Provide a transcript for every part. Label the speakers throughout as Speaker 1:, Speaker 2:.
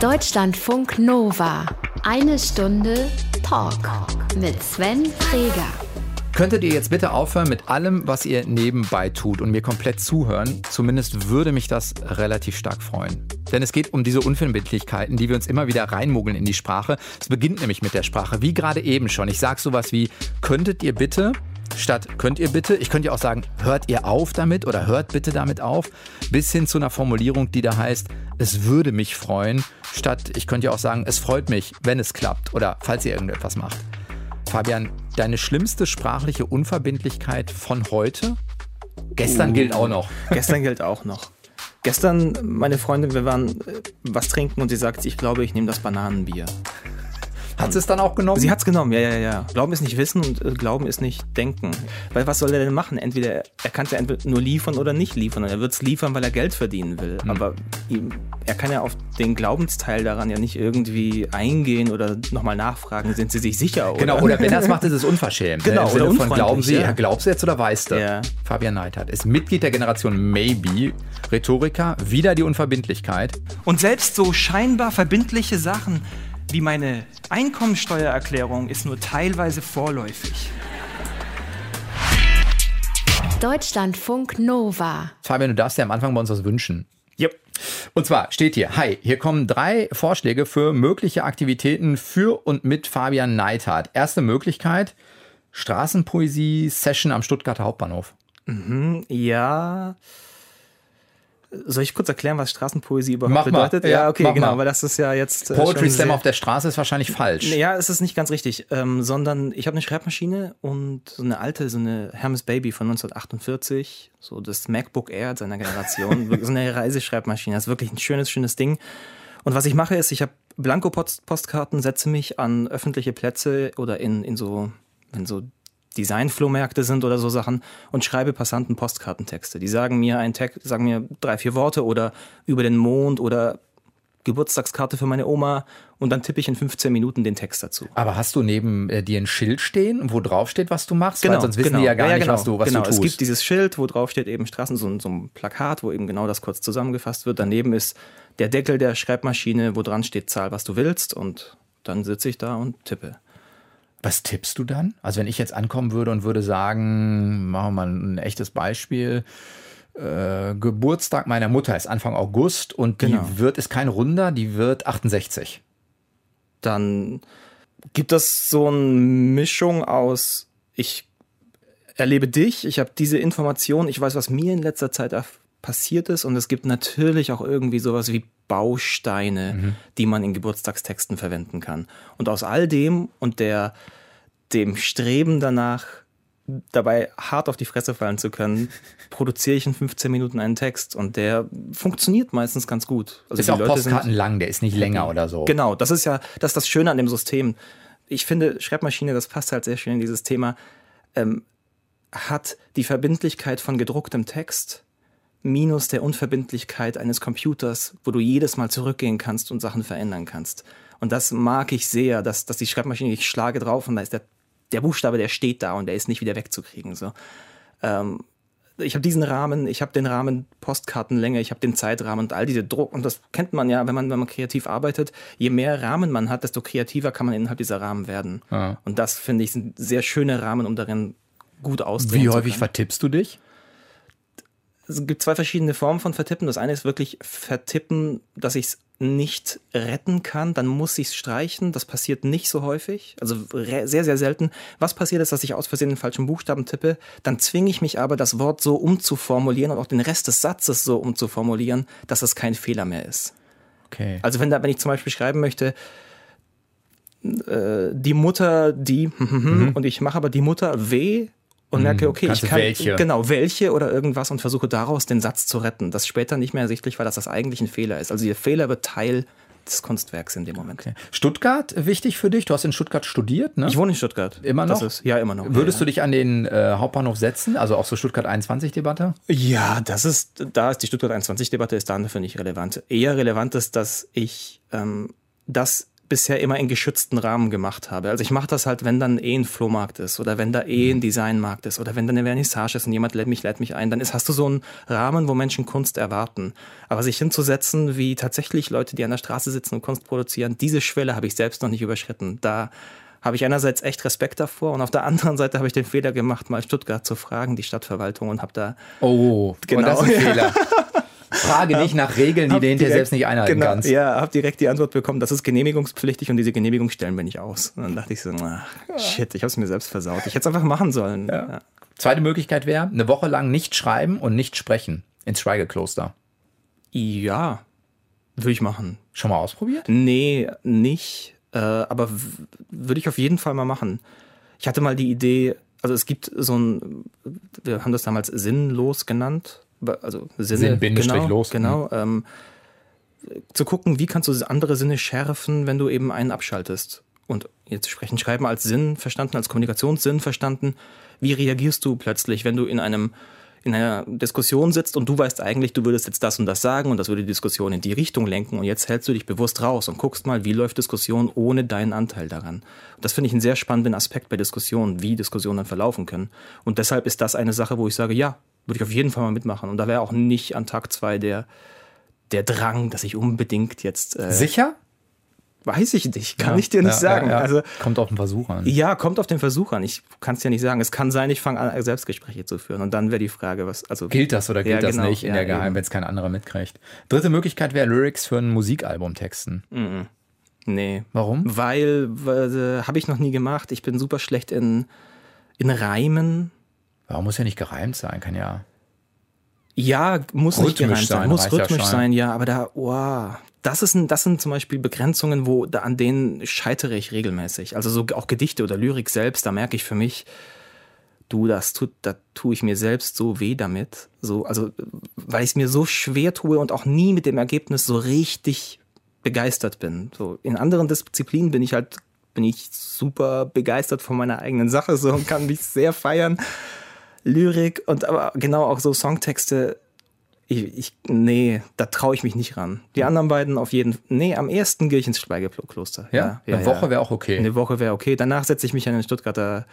Speaker 1: Deutschlandfunk Nova. Eine Stunde Talk mit Sven Freger.
Speaker 2: Könntet ihr jetzt bitte aufhören mit allem, was ihr nebenbei tut und mir komplett zuhören? Zumindest würde mich das relativ stark freuen. Denn es geht um diese Unverbindlichkeiten, die wir uns immer wieder reinmogeln in die Sprache. Es beginnt nämlich mit der Sprache, wie gerade eben schon. Ich sage sowas wie, könntet ihr bitte statt könnt ihr bitte, ich könnte ja auch sagen, hört ihr auf damit oder hört bitte damit auf, bis hin zu einer Formulierung, die da heißt, es würde mich freuen, statt ich könnte ja auch sagen, es freut mich, wenn es klappt oder falls ihr irgendetwas macht. Fabian, deine schlimmste sprachliche Unverbindlichkeit von heute? Gestern uh, gilt auch noch.
Speaker 3: Gestern gilt auch noch. Gestern, meine Freundin, wir waren äh, was trinken und sie sagt, ich glaube, ich nehme das Bananenbier.
Speaker 2: Hat sie es dann auch genommen?
Speaker 3: Sie hat es genommen, ja, ja, ja. Glauben ist nicht Wissen und äh, Glauben ist nicht Denken. Weil was soll er denn machen? Entweder er kann es ja entweder nur liefern oder nicht liefern. Und er wird es liefern, weil er Geld verdienen will. Mhm. Aber ihm, er kann ja auf den Glaubensteil daran ja nicht irgendwie eingehen oder nochmal nachfragen, sind sie sich sicher?
Speaker 2: Oder? Genau, oder wenn er es macht, ist es unverschämt.
Speaker 3: Genau, ne? oder
Speaker 2: von glauben sie, ja. glaubst du jetzt oder weißt du? Ja. Fabian Neidhardt ist Mitglied der Generation Maybe, Rhetoriker, wieder die Unverbindlichkeit.
Speaker 4: Und selbst so scheinbar verbindliche Sachen wie meine Einkommensteuererklärung ist nur teilweise vorläufig.
Speaker 1: Deutschlandfunk Nova.
Speaker 2: Fabian, du darfst dir am Anfang bei uns was wünschen.
Speaker 3: Yep.
Speaker 2: Und zwar steht hier, hi, hier kommen drei Vorschläge für mögliche Aktivitäten für und mit Fabian Neithardt. Erste Möglichkeit, Straßenpoesie-Session am Stuttgarter Hauptbahnhof.
Speaker 3: Mhm, ja. Soll ich kurz erklären, was Straßenpoesie überhaupt
Speaker 2: mach
Speaker 3: bedeutet?
Speaker 2: Mal.
Speaker 3: Ja, okay, genau,
Speaker 2: mal.
Speaker 3: weil das ist ja jetzt.
Speaker 2: Äh, Poetry Slam auf der Straße ist wahrscheinlich falsch.
Speaker 3: Ja, es ist nicht ganz richtig, ähm, sondern ich habe eine Schreibmaschine und so eine alte, so eine Hermes Baby von 1948, so das MacBook Air seiner Generation, so eine Reiseschreibmaschine. Das ist wirklich ein schönes, schönes Ding. Und was ich mache, ist, ich habe Blanko-Postkarten, setze mich an öffentliche Plätze oder in, in so, wenn so Designflohmärkte sind oder so Sachen und schreibe Passanten Postkartentexte. Die sagen mir einen Text, sagen mir drei, vier Worte oder über den Mond oder Geburtstagskarte für meine Oma und dann tippe ich in 15 Minuten den Text dazu.
Speaker 2: Aber hast du neben äh, dir ein Schild stehen, wo drauf steht, was du machst? Genau, Weil sonst wissen genau. die ja gar ja, ja, nicht,
Speaker 3: genau,
Speaker 2: was du, was
Speaker 3: genau.
Speaker 2: du tust.
Speaker 3: Es gibt dieses Schild, wo drauf steht eben Straßen, so, so ein Plakat, wo eben genau das kurz zusammengefasst wird. Daneben ist der Deckel der Schreibmaschine, wo dran steht, zahl, was du willst und dann sitze ich da und tippe.
Speaker 2: Was tippst du dann? Also wenn ich jetzt ankommen würde und würde sagen, machen wir mal ein echtes Beispiel. Äh, Geburtstag meiner Mutter ist Anfang August und die genau. wird, ist kein Runder, die wird 68.
Speaker 3: Dann gibt das so eine Mischung aus, ich erlebe dich, ich habe diese Information, ich weiß, was mir in letzter Zeit passiert ist und es gibt natürlich auch irgendwie sowas wie Bausteine, mhm. die man in Geburtstagstexten verwenden kann. Und aus all dem und der, dem Streben danach, dabei hart auf die Fresse fallen zu können, produziere ich in 15 Minuten einen Text und der funktioniert meistens ganz gut.
Speaker 2: Also ist auch Leute Postkarten lang, der ist nicht länger oder so.
Speaker 3: Genau, das ist ja das, ist das Schöne an dem System. Ich finde, Schreibmaschine, das passt halt sehr schön in dieses Thema, ähm, hat die Verbindlichkeit von gedrucktem Text minus der Unverbindlichkeit eines Computers, wo du jedes Mal zurückgehen kannst und Sachen verändern kannst. Und das mag ich sehr, dass, dass die Schreibmaschine, ich schlage drauf und da ist der, der Buchstabe, der steht da und der ist nicht wieder wegzukriegen. So. Ähm, ich habe diesen Rahmen, ich habe den Rahmen Postkartenlänge, ich habe den Zeitrahmen und all diese Druck. Und das kennt man ja, wenn man, wenn man kreativ arbeitet. Je mehr Rahmen man hat, desto kreativer kann man innerhalb dieser Rahmen werden. Ja. Und das finde ich sind sehr schöne Rahmen, um darin gut auszudrücken.
Speaker 2: Wie häufig vertippst du dich?
Speaker 3: Es gibt zwei verschiedene Formen von Vertippen. Das eine ist wirklich Vertippen, dass ich es nicht retten kann, dann muss ich es streichen. Das passiert nicht so häufig, also sehr, sehr selten. Was passiert ist, dass ich aus Versehen den falschen Buchstaben tippe, dann zwinge ich mich aber, das Wort so umzuformulieren und auch den Rest des Satzes so umzuformulieren, dass es kein Fehler mehr ist.
Speaker 2: Okay.
Speaker 3: Also wenn, da, wenn ich zum Beispiel schreiben möchte, äh, die Mutter, die, mhm. und ich mache aber die Mutter W und merke, hm, okay, Kannst ich kann
Speaker 2: welche.
Speaker 3: genau welche oder irgendwas und versuche daraus den Satz zu retten. Das später nicht mehr ersichtlich, weil das das eigentlich ein Fehler ist. Also der Fehler wird Teil des Kunstwerks in dem Moment. Okay.
Speaker 2: Stuttgart wichtig für dich? Du hast in Stuttgart studiert, ne?
Speaker 3: Ich wohne in Stuttgart.
Speaker 2: Immer noch?
Speaker 3: Ist, ja, immer noch.
Speaker 2: Würdest
Speaker 3: ja,
Speaker 2: du dich an den äh, Hauptbahnhof setzen? Also auch so Stuttgart 21-Debatte?
Speaker 3: Ja, das ist, da ist die Stuttgart 21-Debatte ist dann für mich relevant. Eher relevant ist, dass ich ähm, das bisher immer in geschützten Rahmen gemacht habe. Also ich mache das halt, wenn dann eh ein Flohmarkt ist oder wenn da eh ein Designmarkt ist oder wenn da eine Vernissage ist und jemand lädt mich, lädt mich ein, dann ist, hast du so einen Rahmen, wo Menschen Kunst erwarten. Aber sich hinzusetzen, wie tatsächlich Leute, die an der Straße sitzen und Kunst produzieren, diese Schwelle habe ich selbst noch nicht überschritten. Da habe ich einerseits echt Respekt davor und auf der anderen Seite habe ich den Fehler gemacht, mal Stuttgart zu fragen, die Stadtverwaltung und habe da
Speaker 2: Oh, genau. das ist ein Fehler. Frage nicht nach Regeln, die du hinterher selbst nicht einhalten genau, kannst.
Speaker 3: Ja, habe direkt die Antwort bekommen, das ist genehmigungspflichtig und diese Genehmigung stellen wir nicht aus. Und dann dachte ich so, ach, shit, ich habe es mir selbst versaut. Ich hätte es einfach machen sollen. Ja. Ja.
Speaker 2: Zweite Möglichkeit wäre, eine Woche lang nicht schreiben und nicht sprechen ins Schweigekloster.
Speaker 3: Ja, würde ich machen.
Speaker 2: Schon mal ausprobiert?
Speaker 3: Nee, nicht. Äh, aber würde ich auf jeden Fall mal machen. Ich hatte mal die Idee, also es gibt so ein, wir haben das damals sinnlos genannt also Sinne,
Speaker 2: Sinn, genau, los.
Speaker 3: Genau. Ähm, zu gucken, wie kannst du andere Sinne schärfen, wenn du eben einen abschaltest. Und jetzt sprechen, schreiben als Sinn verstanden, als Kommunikationssinn verstanden. Wie reagierst du plötzlich, wenn du in einem in einer Diskussion sitzt und du weißt eigentlich, du würdest jetzt das und das sagen und das würde die Diskussion in die Richtung lenken und jetzt hältst du dich bewusst raus und guckst mal, wie läuft Diskussion ohne deinen Anteil daran. Das finde ich einen sehr spannenden Aspekt bei Diskussionen, wie Diskussionen dann verlaufen können. Und deshalb ist das eine Sache, wo ich sage, ja, würde ich auf jeden Fall mal mitmachen. Und da wäre auch nicht an Tag zwei der, der Drang, dass ich unbedingt jetzt.
Speaker 2: Äh, Sicher?
Speaker 3: Weiß ich nicht, kann ja, ich dir nicht ja, sagen. Ja,
Speaker 2: also, kommt auf den Versuch an.
Speaker 3: Ja, kommt auf den Versuch an. Ich kann es ja nicht sagen. Es kann sein, ich fange an, Selbstgespräche zu führen. Und dann wäre die Frage, was. Also,
Speaker 2: gilt das oder gilt das genau, nicht in der Geheim, wenn es kein anderer mitkriegt? Dritte Möglichkeit wäre Lyrics für ein Musikalbum texten.
Speaker 3: Mhm. Nee.
Speaker 2: Warum?
Speaker 3: Weil, weil äh, habe ich noch nie gemacht. Ich bin super schlecht in, in Reimen.
Speaker 2: Warum muss ja nicht gereimt sein? Kann ja.
Speaker 3: Ja, muss nicht gereimt sein, muss rhythmisch ja sein, ja, aber da, wow, das, ist ein, das sind zum Beispiel Begrenzungen, wo da, an denen scheitere ich regelmäßig. Also so auch Gedichte oder Lyrik selbst, da merke ich für mich, du, das tut, da tue ich mir selbst so weh damit. So, also, weil ich es mir so schwer tue und auch nie mit dem Ergebnis so richtig begeistert bin. So, in anderen Disziplinen bin ich halt, bin ich super begeistert von meiner eigenen Sache so und kann mich sehr feiern. Lyrik und aber genau auch so Songtexte. Ich, ich nee, da traue ich mich nicht ran. Die anderen beiden auf jeden Fall. Nee, am ersten gehe ich ins Schweigekloster.
Speaker 2: Ja, ja, eine Woche wäre auch okay.
Speaker 3: Eine Woche wäre okay. Danach setze ich mich an den Stuttgarter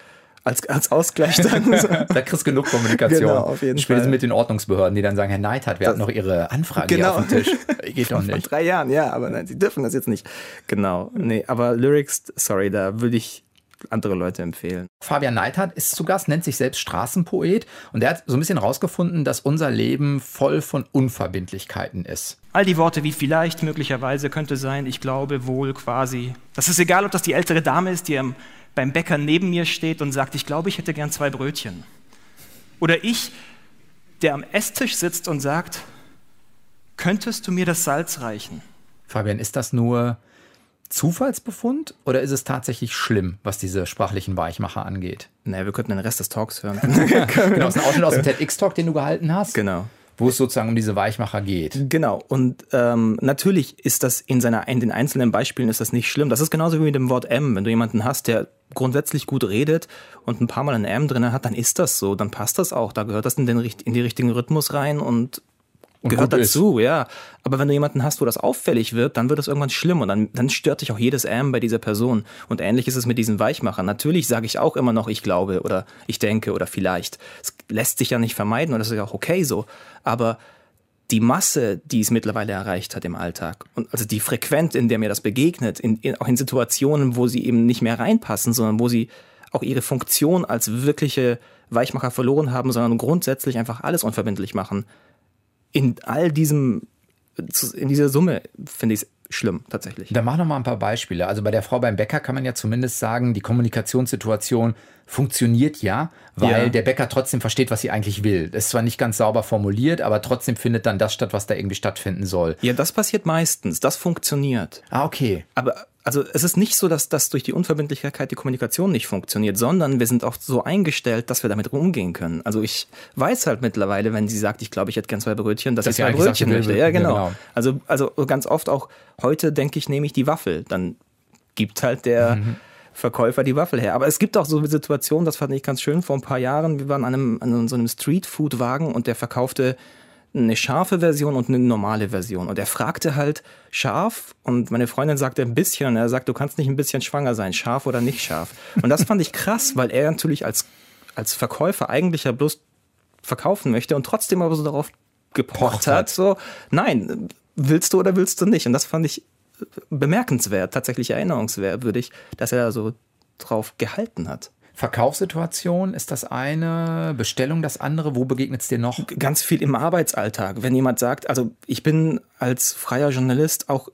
Speaker 3: als, als Ausgleich dann.
Speaker 2: da kriegst du genug Kommunikation. Genau, auf jeden Spätestens Fall. mit den Ordnungsbehörden, die dann sagen, Herr Neidhardt, wir das, hatten noch Ihre Anfrage genau. auf dem Tisch.
Speaker 3: Geht doch nicht. Vor drei Jahren, ja, aber nein, Sie dürfen das jetzt nicht. Genau. Nee, aber Lyrics, sorry, da würde ich andere Leute empfehlen.
Speaker 2: Fabian Neithardt ist zu Gast, nennt sich selbst Straßenpoet und er hat so ein bisschen herausgefunden, dass unser Leben voll von Unverbindlichkeiten ist.
Speaker 4: All die Worte wie vielleicht, möglicherweise, könnte sein, ich glaube, wohl, quasi. Das ist egal, ob das die ältere Dame ist, die beim Bäcker neben mir steht und sagt, ich glaube, ich hätte gern zwei Brötchen. Oder ich, der am Esstisch sitzt und sagt, könntest du mir das Salz reichen?
Speaker 2: Fabian, ist das nur Zufallsbefund oder ist es tatsächlich schlimm, was diese sprachlichen Weichmacher angeht?
Speaker 3: Naja, wir könnten den Rest des Talks hören.
Speaker 2: genau, das ist ein Ausschnitt aus dem TEDx-Talk, den du gehalten hast.
Speaker 3: Genau.
Speaker 2: Wo es sozusagen um diese Weichmacher geht.
Speaker 3: Genau. Und ähm, natürlich ist das in, seiner, in den einzelnen Beispielen ist das nicht schlimm. Das ist genauso wie mit dem Wort M. Wenn du jemanden hast, der grundsätzlich gut redet und ein paar Mal ein M drin hat, dann ist das so, dann passt das auch. Da gehört das in den, in den richtigen Rhythmus rein und und gehört dazu, ist. ja. Aber wenn du jemanden hast, wo das auffällig wird, dann wird das irgendwann schlimm und dann, dann stört dich auch jedes M bei dieser Person. Und ähnlich ist es mit diesen Weichmachern. Natürlich sage ich auch immer noch, ich glaube oder ich denke oder vielleicht. Es lässt sich ja nicht vermeiden und das ist ja auch okay so. Aber die Masse, die es mittlerweile erreicht hat im Alltag, und also die Frequenz, in der mir das begegnet, in, in, auch in Situationen, wo sie eben nicht mehr reinpassen, sondern wo sie auch ihre Funktion als wirkliche Weichmacher verloren haben, sondern grundsätzlich einfach alles unverbindlich machen, in all diesem, in dieser Summe finde ich es schlimm, tatsächlich.
Speaker 2: Da mach noch mal ein paar Beispiele. Also bei der Frau beim Bäcker kann man ja zumindest sagen, die Kommunikationssituation funktioniert ja, weil ja. der Bäcker trotzdem versteht, was sie eigentlich will. Das ist zwar nicht ganz sauber formuliert, aber trotzdem findet dann das statt, was da irgendwie stattfinden soll.
Speaker 3: Ja, das passiert meistens. Das funktioniert.
Speaker 2: Ah, okay.
Speaker 3: Aber also es ist nicht so, dass das durch die Unverbindlichkeit die Kommunikation nicht funktioniert, sondern wir sind auch so eingestellt, dass wir damit umgehen können. Also ich weiß halt mittlerweile, wenn sie sagt, ich glaube, ich hätte gern zwei Brötchen, dass das ich zwei Brötchen möchte. Ja, genau. Ja, genau. Also, also ganz oft auch, heute denke ich, nehme ich die Waffel. Dann gibt halt der mhm. Verkäufer die Waffel her. Aber es gibt auch so Situationen, das fand ich ganz schön, vor ein paar Jahren, wir waren an, einem, an so einem Streetfood-Wagen und der verkaufte eine scharfe Version und eine normale Version. Und er fragte halt scharf und meine Freundin sagte ein bisschen und er sagt, du kannst nicht ein bisschen schwanger sein, scharf oder nicht scharf. Und das fand ich krass, weil er natürlich als, als Verkäufer eigentlich ja bloß verkaufen möchte und trotzdem aber so darauf gepocht hat, so, nein, willst du oder willst du nicht? Und das fand ich bemerkenswert, tatsächlich erinnerungswürdig, dass er so drauf gehalten hat.
Speaker 2: Verkaufssituation ist das eine, Bestellung das andere. Wo begegnet es dir noch?
Speaker 3: Ganz viel im Arbeitsalltag. Wenn jemand sagt, also ich bin als freier Journalist auch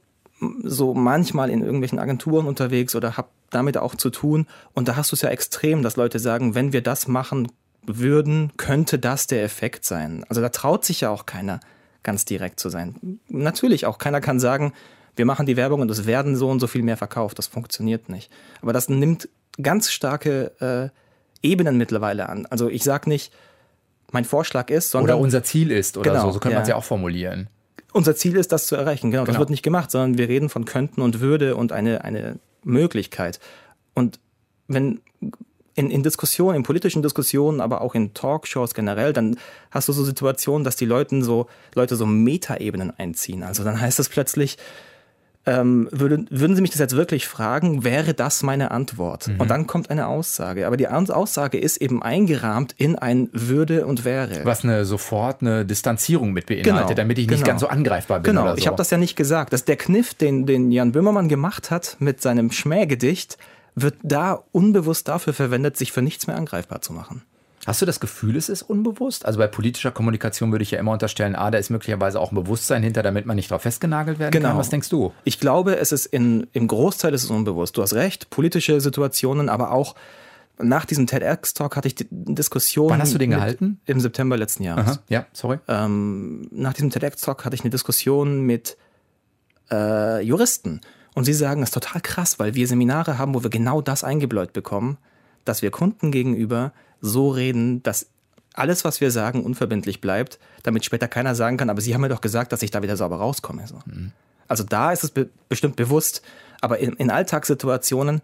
Speaker 3: so manchmal in irgendwelchen Agenturen unterwegs oder habe damit auch zu tun. Und da hast du es ja extrem, dass Leute sagen, wenn wir das machen würden, könnte das der Effekt sein. Also da traut sich ja auch keiner ganz direkt zu sein. Natürlich auch keiner kann sagen, wir machen die Werbung und es werden so und so viel mehr verkauft. Das funktioniert nicht. Aber das nimmt ganz starke äh, Ebenen mittlerweile an. Also ich sage nicht, mein Vorschlag ist, sondern.
Speaker 2: Oder unser Ziel ist oder genau, so. So könnte ja. man es ja auch formulieren.
Speaker 3: Unser Ziel ist, das zu erreichen. Genau, genau, das wird nicht gemacht, sondern wir reden von könnten und würde und eine, eine Möglichkeit. Und wenn in, in Diskussionen, in politischen Diskussionen, aber auch in Talkshows generell, dann hast du so Situationen, dass die Leute so, Leute so Metaebenen einziehen. Also dann heißt es plötzlich, ähm, würden, würden Sie mich das jetzt wirklich fragen, wäre das meine Antwort? Mhm. Und dann kommt eine Aussage. Aber die Aussage ist eben eingerahmt in ein würde und wäre.
Speaker 2: Was eine sofort eine Distanzierung mit beinhaltet, genau. damit ich nicht genau. ganz so angreifbar bin.
Speaker 3: Genau,
Speaker 2: so.
Speaker 3: ich habe das ja nicht gesagt. Das der Kniff, den, den Jan Böhmermann gemacht hat mit seinem Schmähgedicht, wird da unbewusst dafür verwendet, sich für nichts mehr angreifbar zu machen.
Speaker 2: Hast du das Gefühl, es ist unbewusst? Also bei politischer Kommunikation würde ich ja immer unterstellen, ah, da ist möglicherweise auch ein Bewusstsein hinter, damit man nicht darauf festgenagelt werden genau. kann. Was denkst du?
Speaker 3: Ich glaube, es ist in, im Großteil ist es unbewusst. Du hast recht, politische Situationen, aber auch nach diesem TEDx-Talk hatte ich die Diskussion.
Speaker 2: Wann hast du den gehalten?
Speaker 3: Im September letzten Jahres. Aha,
Speaker 2: ja, sorry.
Speaker 3: Ähm, nach diesem TEDx-Talk hatte ich eine Diskussion mit äh, Juristen. Und sie sagen, das ist total krass, weil wir Seminare haben, wo wir genau das eingebläut bekommen, dass wir Kunden gegenüber so reden, dass alles, was wir sagen, unverbindlich bleibt, damit später keiner sagen kann, aber Sie haben mir doch gesagt, dass ich da wieder sauber rauskomme. So. Mhm. Also da ist es be bestimmt bewusst, aber in, in Alltagssituationen,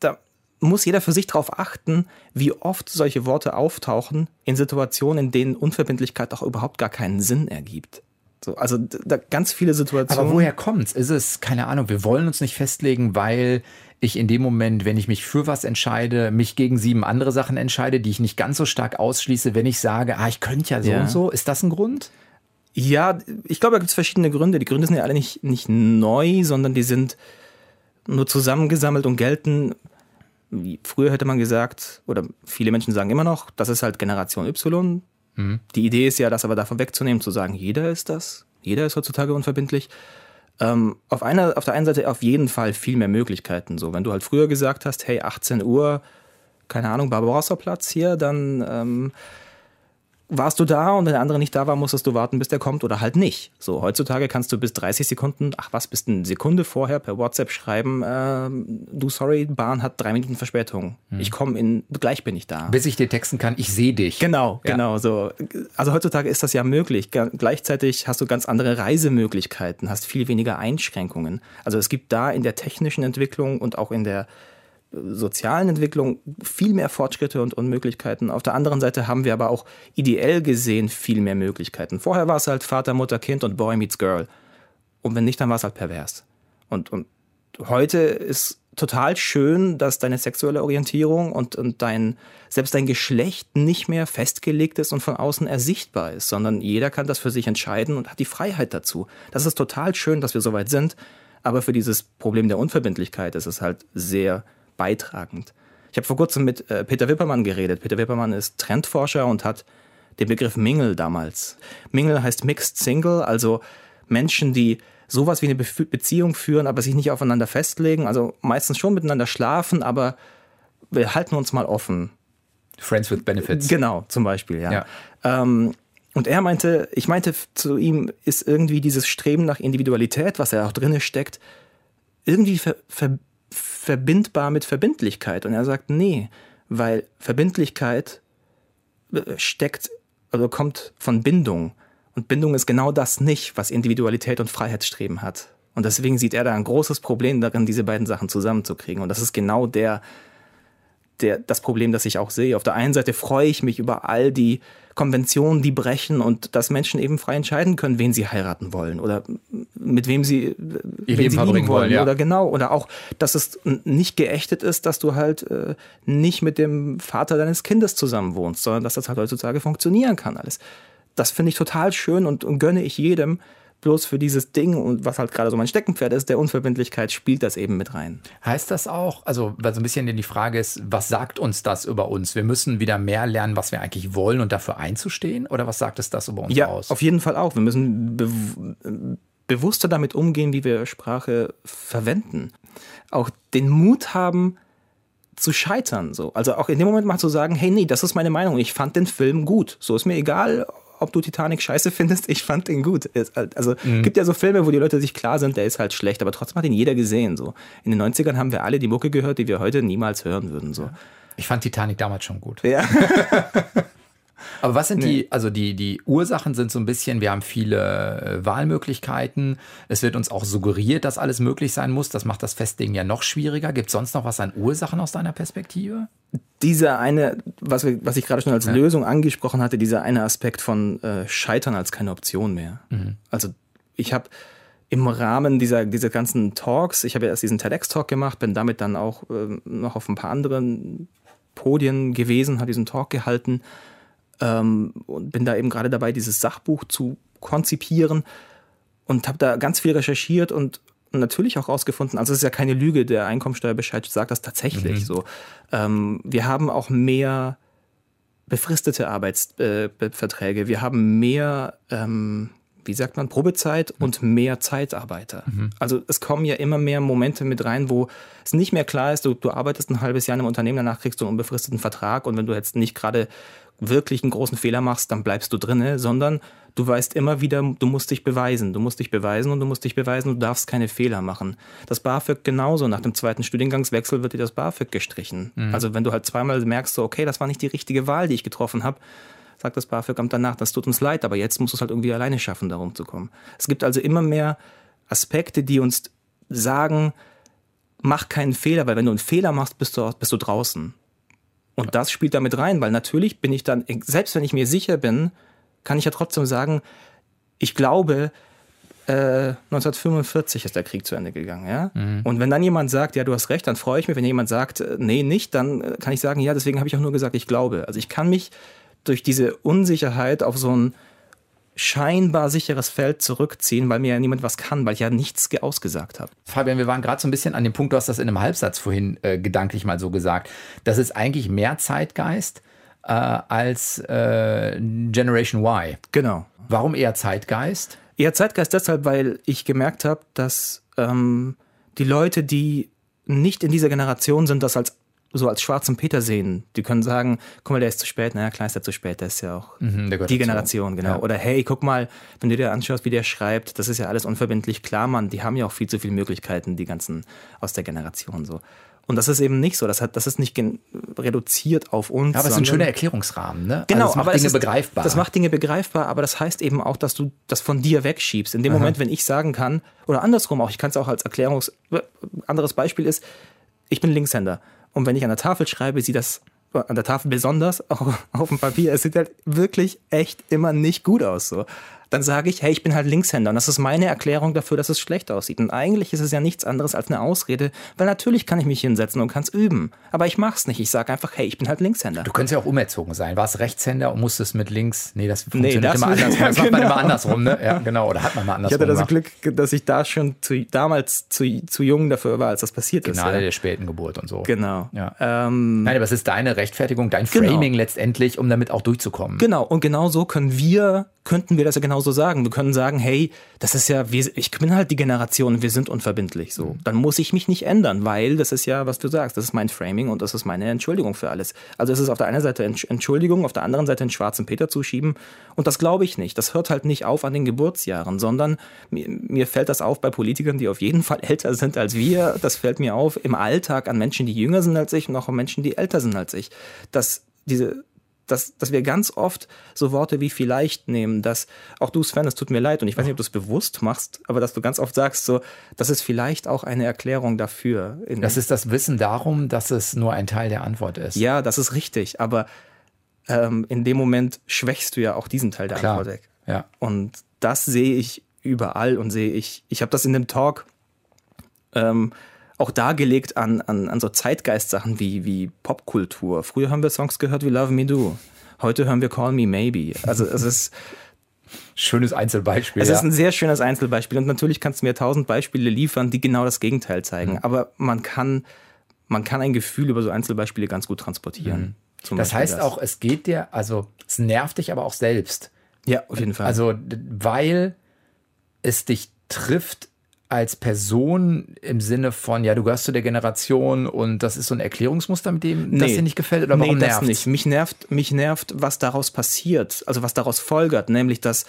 Speaker 3: da muss jeder für sich darauf achten, wie oft solche Worte auftauchen in Situationen, in denen Unverbindlichkeit auch überhaupt gar keinen Sinn ergibt. So, also da ganz viele Situationen.
Speaker 2: Aber woher kommt's? Ist es, keine Ahnung, wir wollen uns nicht festlegen, weil ich in dem Moment, wenn ich mich für was entscheide, mich gegen sieben andere Sachen entscheide, die ich nicht ganz so stark ausschließe, wenn ich sage, ah, ich könnte ja so ja. und so. Ist das ein Grund?
Speaker 3: Ja, ich glaube, da gibt es verschiedene Gründe. Die Gründe sind ja alle nicht, nicht neu, sondern die sind nur zusammengesammelt und gelten, wie früher hätte man gesagt, oder viele Menschen sagen immer noch, das ist halt Generation Y. Mhm. Die Idee ist ja, das aber davon wegzunehmen, zu sagen, jeder ist das, jeder ist heutzutage unverbindlich. Ähm, auf, einer, auf der einen Seite auf jeden Fall viel mehr Möglichkeiten. So, wenn du halt früher gesagt hast, hey, 18 Uhr, keine Ahnung, Barbarossa-Platz hier, dann ähm, warst du da und wenn der andere nicht da war, musstest du warten, bis der kommt oder halt nicht. So, heutzutage kannst du bis 30 Sekunden, ach was, bis eine Sekunde vorher per WhatsApp schreiben, äh, du sorry, Bahn hat drei Minuten Verspätung. Hm. Ich komme in, gleich bin ich da.
Speaker 2: Bis ich dir texten kann, ich sehe dich.
Speaker 3: Genau, ja. genau, so. Also heutzutage ist das ja möglich. Gleichzeitig hast du ganz andere Reisemöglichkeiten, hast viel weniger Einschränkungen. Also es gibt da in der technischen Entwicklung und auch in der sozialen Entwicklung viel mehr Fortschritte und, und Möglichkeiten. Auf der anderen Seite haben wir aber auch ideell gesehen viel mehr Möglichkeiten. Vorher war es halt Vater, Mutter, Kind und Boy meets Girl. Und wenn nicht, dann war es halt pervers. Und, und heute ist total schön, dass deine sexuelle Orientierung und, und dein, selbst dein Geschlecht nicht mehr festgelegt ist und von außen ersichtbar ist, sondern jeder kann das für sich entscheiden und hat die Freiheit dazu. Das ist total schön, dass wir so weit sind, aber für dieses Problem der Unverbindlichkeit ist es halt sehr beitragend. Ich habe vor kurzem mit äh, Peter Wippermann geredet. Peter Wippermann ist Trendforscher und hat den Begriff Mingle damals. Mingle heißt Mixed Single, also Menschen, die sowas wie eine Be Beziehung führen, aber sich nicht aufeinander festlegen, also meistens schon miteinander schlafen, aber wir halten uns mal offen.
Speaker 2: Friends with Benefits.
Speaker 3: Genau, zum Beispiel, ja. ja. Ähm, und er meinte, ich meinte zu ihm, ist irgendwie dieses Streben nach Individualität, was ja auch drinne steckt, irgendwie ver, ver verbindbar mit Verbindlichkeit. Und er sagt, nee, weil Verbindlichkeit äh, steckt, also kommt von Bindung. Und Bindung ist genau das nicht, was Individualität und Freiheitsstreben hat. Und deswegen sieht er da ein großes Problem darin, diese beiden Sachen zusammenzukriegen. Und das ist genau der, der, das Problem, das ich auch sehe. Auf der einen Seite freue ich mich über all die Konventionen, die brechen und dass Menschen eben frei entscheiden können, wen sie heiraten wollen oder mit wem sie,
Speaker 2: Ihr Leben
Speaker 3: sie
Speaker 2: verbringen
Speaker 3: lieben wollen.
Speaker 2: wollen, ja.
Speaker 3: Oder genau. Oder auch, dass es nicht geächtet ist, dass du halt äh, nicht mit dem Vater deines Kindes zusammen wohnst, sondern dass das halt heutzutage funktionieren kann alles. Das finde ich total schön und, und gönne ich jedem. Bloß für dieses Ding und was halt gerade so mein Steckenpferd ist, der Unverbindlichkeit, spielt das eben mit rein.
Speaker 2: Heißt das auch, also weil so ein bisschen die Frage ist, was sagt uns das über uns? Wir müssen wieder mehr lernen, was wir eigentlich wollen und dafür einzustehen? Oder was sagt es das über uns
Speaker 3: Ja,
Speaker 2: aus?
Speaker 3: auf jeden Fall auch. Wir müssen be bewusster damit umgehen, wie wir Sprache verwenden. Auch den Mut haben, zu scheitern. So. Also auch in dem Moment mal zu sagen, hey, nee, das ist meine Meinung. Ich fand den Film gut. So ist mir egal, ob du Titanic scheiße findest. Ich fand den gut. Es, also
Speaker 2: Mhm.
Speaker 3: gibt ja so Filme, wo die Leute sich klar sind, der ist halt schlecht, aber trotzdem hat ihn jeder gesehen. So. In den 90ern haben wir alle die Mucke gehört, die wir heute niemals hören würden. So.
Speaker 2: ich fand Titanic damals schon gut.
Speaker 3: Ja.
Speaker 2: Aber was sind die, also die, die Ursachen sind so ein bisschen, wir haben viele äh, Wahlmöglichkeiten. Es wird uns auch suggeriert, dass alles möglich sein muss. Das macht das Festlegen ja noch schwieriger. Gibt es sonst noch was an Ursachen aus deiner Perspektive?
Speaker 3: dieser eine, was, wir, was ich gerade schon als
Speaker 2: Ja.
Speaker 3: Lösung angesprochen hatte, dieser eine Aspekt von äh, Scheitern als keine Option mehr. Also ich habe im Rahmen dieser, dieser ganzen Talks, ich habe ja erst diesen TEDx-Talk gemacht, bin damit dann auch ähm, noch auf ein paar anderen Podien gewesen, habe diesen Talk gehalten ähm, und bin da eben gerade dabei, dieses Sachbuch zu konzipieren und habe da ganz viel recherchiert und natürlich auch rausgefunden, also es ist ja keine Lüge, der Einkommensteuerbescheid sagt das tatsächlich so. Ähm, wir haben auch mehr befristete Arbeitsverträge, äh, wir haben mehr, ähm, wie sagt man, Probezeit und mehr Zeitarbeiter. Also es kommen ja immer mehr Momente mit rein, wo es nicht mehr klar ist, du, du arbeitest ein halbes Jahr in einem Unternehmen, danach kriegst du einen unbefristeten Vertrag und wenn du jetzt nicht gerade wirklich einen großen Fehler machst, dann bleibst du drinne, sondern du weißt immer wieder, du musst dich beweisen, du musst dich beweisen und du musst dich beweisen, du darfst keine Fehler machen. Das BAföG genauso, nach dem zweiten Studiengangswechsel wird dir das BAföG gestrichen. Also wenn du halt zweimal merkst, so, okay, das war nicht die richtige Wahl, die ich getroffen habe, sagt das BAföG-Amt danach, das tut uns leid, aber jetzt musst du es halt irgendwie alleine schaffen, darum zu kommen. Es gibt also immer mehr Aspekte, die uns sagen, mach keinen Fehler, weil wenn du einen Fehler machst, bist du, bist du draußen. Und das spielt damit rein, weil natürlich bin ich dann, selbst wenn ich mir sicher bin, kann ich ja trotzdem sagen, ich glaube, äh, 1945 ist der Krieg zu Ende gegangen, ja. Und wenn dann jemand sagt, ja, du hast recht, dann freue ich mich. Wenn jemand sagt, äh, nee, nicht, dann äh, kann ich sagen, ja, deswegen habe ich auch nur gesagt, ich glaube. Also ich kann mich durch diese Unsicherheit auf so ein scheinbar sicheres Feld zurückziehen, weil mir ja niemand was kann, weil ich ja nichts ge- ausgesagt habe.
Speaker 2: Fabian, wir waren gerade so ein bisschen an dem Punkt, du hast das in einem Halbsatz vorhin äh, gedanklich mal so gesagt. Das ist eigentlich mehr Zeitgeist äh, als äh, Generation Y.
Speaker 3: Genau.
Speaker 2: Warum eher Zeitgeist?
Speaker 3: Eher Zeitgeist deshalb, weil ich gemerkt habe, dass ähm, die Leute, die nicht in dieser Generation sind, das als so als schwarzen Peter sehen. Die können sagen, guck mal, der ist zu spät. Naja, klar ist er zu spät, der ist ja auch
Speaker 2: Mhm, der
Speaker 3: die. Generation, genau.
Speaker 2: Ja.
Speaker 3: Oder hey, guck mal, wenn du dir anschaust, wie der schreibt, das ist ja alles unverbindlich. Klar, Mann, die haben ja auch viel zu viele Möglichkeiten, die ganzen aus der Generation so. Und das ist eben nicht so. Das, hat, das ist nicht reduziert auf uns.
Speaker 2: Ja, aber es ist ein schöner Erklärungsrahmen, ne?
Speaker 3: Genau,
Speaker 2: also das macht
Speaker 3: aber
Speaker 2: Dinge
Speaker 3: es ist,
Speaker 2: begreifbar.
Speaker 3: Das macht Dinge begreifbar, aber das heißt eben auch, dass du das von dir wegschiebst. In dem Moment, wenn ich sagen kann, oder andersrum auch, ich kann es auch als Erklärungs... Anderes Beispiel ist, ich bin Linkshänder. Und wenn ich an der Tafel schreibe, sieht das an der Tafel besonders, auch auf dem Papier, es sieht halt wirklich echt immer nicht gut aus. So. Dann sage ich, hey, ich bin halt Linkshänder. Und das ist meine Erklärung dafür, dass es schlecht aussieht. Und eigentlich ist es ja nichts anderes als eine Ausrede, weil natürlich kann ich mich hinsetzen und kann es üben. Aber ich mach's nicht. Ich sage einfach, hey, ich bin halt Linkshänder.
Speaker 2: Du könntest ja auch umerzogen sein. Warst Rechtshänder und musstest mit links. Nee, das funktioniert
Speaker 3: das
Speaker 2: immer andersrum.
Speaker 3: ja,
Speaker 2: Das macht man
Speaker 3: genau.
Speaker 2: immer andersrum, ne? Ja, genau. Oder hat man mal
Speaker 3: Ich
Speaker 2: andersrum
Speaker 3: hatte das
Speaker 2: gemacht.
Speaker 3: Glück, dass ich da schon zu, damals zu, zu jung dafür war, als das passiert ist.
Speaker 2: Gnade
Speaker 3: Ja.
Speaker 2: der späten Geburt und so.
Speaker 3: Genau.
Speaker 2: Ja.
Speaker 3: Ähm,
Speaker 2: Nein, aber es ist deine Rechtfertigung, dein
Speaker 3: Genau.
Speaker 2: Framing letztendlich, um damit auch durchzukommen.
Speaker 3: Genau, und genau so können wir, könnten wir das ja genauso sagen. Wir können sagen, hey, das ist ja, wir, ich bin halt die Generation, wir sind unverbindlich so. Dann muss ich mich nicht ändern, weil das ist ja, was du sagst, das ist mein Framing und das ist meine Entschuldigung für alles. Also es ist auf der einen Seite Entsch- Entschuldigung, auf der anderen Seite den schwarzen Peter zuschieben und das glaube ich nicht. Das hört halt nicht auf an den Geburtsjahren, sondern mir, mir fällt das auf bei Politikern, die auf jeden Fall älter sind als wir. Das fällt mir auf im Alltag an Menschen, die jünger sind als ich und auch an Menschen, die älter sind als ich. Dass diese dass, dass wir ganz oft so Worte wie vielleicht nehmen, dass auch du, Sven, es tut mir leid und ich weiß nicht, ob du es bewusst machst, aber dass du ganz oft sagst, so, das ist vielleicht auch eine Erklärung dafür.
Speaker 2: das ist das Wissen darum, dass es nur ein Teil der Antwort ist.
Speaker 3: Ja, das ist richtig, aber ähm, in dem Moment schwächst du ja auch diesen Teil der
Speaker 2: Klar.
Speaker 3: Antwort weg.
Speaker 2: Ja.
Speaker 3: Und das sehe ich überall und sehe ich, ich habe das in dem Talk ähm, auch dargelegt an, an, an so Zeitgeist-Sachen wie, wie Popkultur. Früher haben wir Songs gehört wie Love Me Do. Heute hören wir Call Me Maybe. Also es ist,
Speaker 2: Schönes Einzelbeispiel.
Speaker 3: es
Speaker 2: ja.
Speaker 3: ist ein sehr schönes Einzelbeispiel. Und natürlich kannst du mir tausend Beispiele liefern, die genau das Gegenteil
Speaker 2: Mhm.
Speaker 3: zeigen. Aber man kann, man kann ein Gefühl über so Einzelbeispiele ganz gut transportieren.
Speaker 2: Mhm. das heißt auch, es geht dir, also es nervt dich aber auch selbst.
Speaker 3: Ja, auf jeden Fall.
Speaker 2: Also, weil es dich trifft als Person im Sinne von, ja, du gehörst zu der Generation und das ist so ein Erklärungsmuster, mit dem das
Speaker 3: Nee.
Speaker 2: dir nicht gefällt oder warum
Speaker 3: nee, das
Speaker 2: nervt's?
Speaker 3: nicht. Mich nervt, mich nervt, was daraus passiert, also was daraus folgert, nämlich dass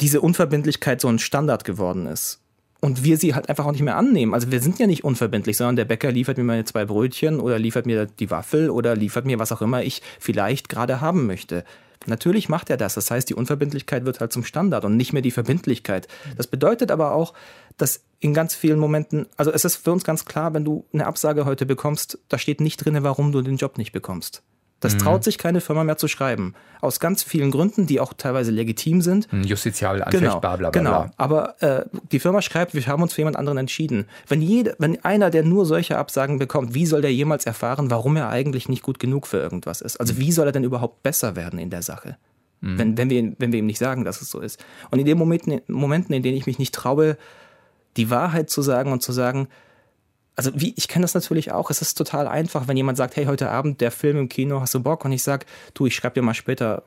Speaker 3: diese Unverbindlichkeit so ein Standard geworden ist. Und wir sie halt einfach auch nicht mehr annehmen. Also wir sind ja nicht unverbindlich, sondern der Bäcker liefert mir meine zwei Brötchen oder liefert mir die Waffel oder liefert mir was auch immer ich vielleicht gerade haben möchte. Natürlich macht er das. Das heißt, die Unverbindlichkeit wird halt zum Standard und nicht mehr die Verbindlichkeit. Das bedeutet aber auch, dass in ganz vielen Momenten, also es ist für uns ganz klar, wenn du eine Absage heute bekommst, da steht nicht drin, warum du den Job nicht bekommst. Das traut sich keine Firma mehr zu schreiben. Aus ganz vielen Gründen, die auch teilweise legitim sind.
Speaker 2: Ein Justiziabel anfecht, bla bla bla.
Speaker 3: genau.
Speaker 2: bla.
Speaker 3: Aber äh, die Firma schreibt, wir haben uns für jemand anderen entschieden. Wenn, jede, wenn einer, der nur solche Absagen bekommt, wie soll der jemals erfahren, warum er eigentlich nicht gut genug für irgendwas ist? Also wie soll er denn überhaupt besser werden in der Sache? Wenn, wenn, wir, ihm- wenn wir ihm nicht sagen, dass es so ist. Und in den Momenten, Momenten, in denen ich mich nicht traue, die Wahrheit zu sagen und zu sagen, also wie, ich kenne das natürlich auch, es ist total einfach, wenn jemand sagt, hey, heute Abend der Film im Kino, hast du Bock? Und ich sag, du, ich schreibe dir mal später,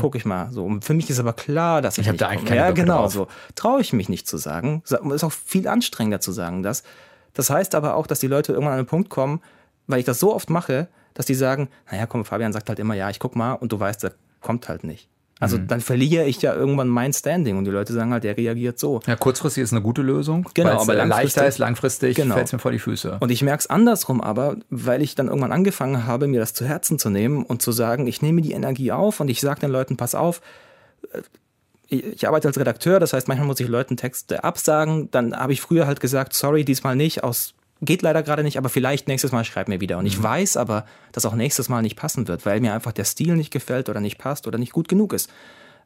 Speaker 3: guck ich mal. So, und für mich ist aber klar, dass ich,
Speaker 2: hab
Speaker 3: nicht
Speaker 2: da eigentlich
Speaker 3: komme.
Speaker 2: keine
Speaker 3: Ja,
Speaker 2: Böcke
Speaker 3: genau,
Speaker 2: drauf.
Speaker 3: so. Traue ich mich nicht zu sagen. Sa- Ist auch viel anstrengender zu sagen, das. Das heißt aber auch, dass die Leute irgendwann an einen Punkt kommen, weil ich das so oft mache, dass die sagen, naja, komm, Fabian sagt halt immer, ja, ich guck mal, und du weißt, der kommt halt nicht. Also
Speaker 2: Mhm.
Speaker 3: dann verliere ich ja irgendwann mein Standing und die Leute sagen halt, der reagiert so.
Speaker 2: Ja, kurzfristig ist eine gute Lösung.
Speaker 3: Genau, aber
Speaker 2: äh, leichter
Speaker 3: langfristig-
Speaker 2: ist, langfristig
Speaker 3: Genau.
Speaker 2: fällt es mir vor die Füße.
Speaker 3: Und ich merke es andersrum aber, weil ich dann irgendwann angefangen habe, mir das zu Herzen zu nehmen und zu sagen, ich nehme die Energie auf und ich sage den Leuten, pass auf, äh, ich ich arbeite als Redakteur, das heißt, manchmal muss ich Leuten Texte absagen. Dann habe ich früher halt gesagt, sorry, diesmal nicht, aus geht leider gerade nicht, aber vielleicht nächstes Mal schreib mir wieder. Und ich weiß aber, dass auch nächstes Mal nicht passen wird, weil mir einfach der Stil nicht gefällt oder nicht passt oder nicht gut genug ist.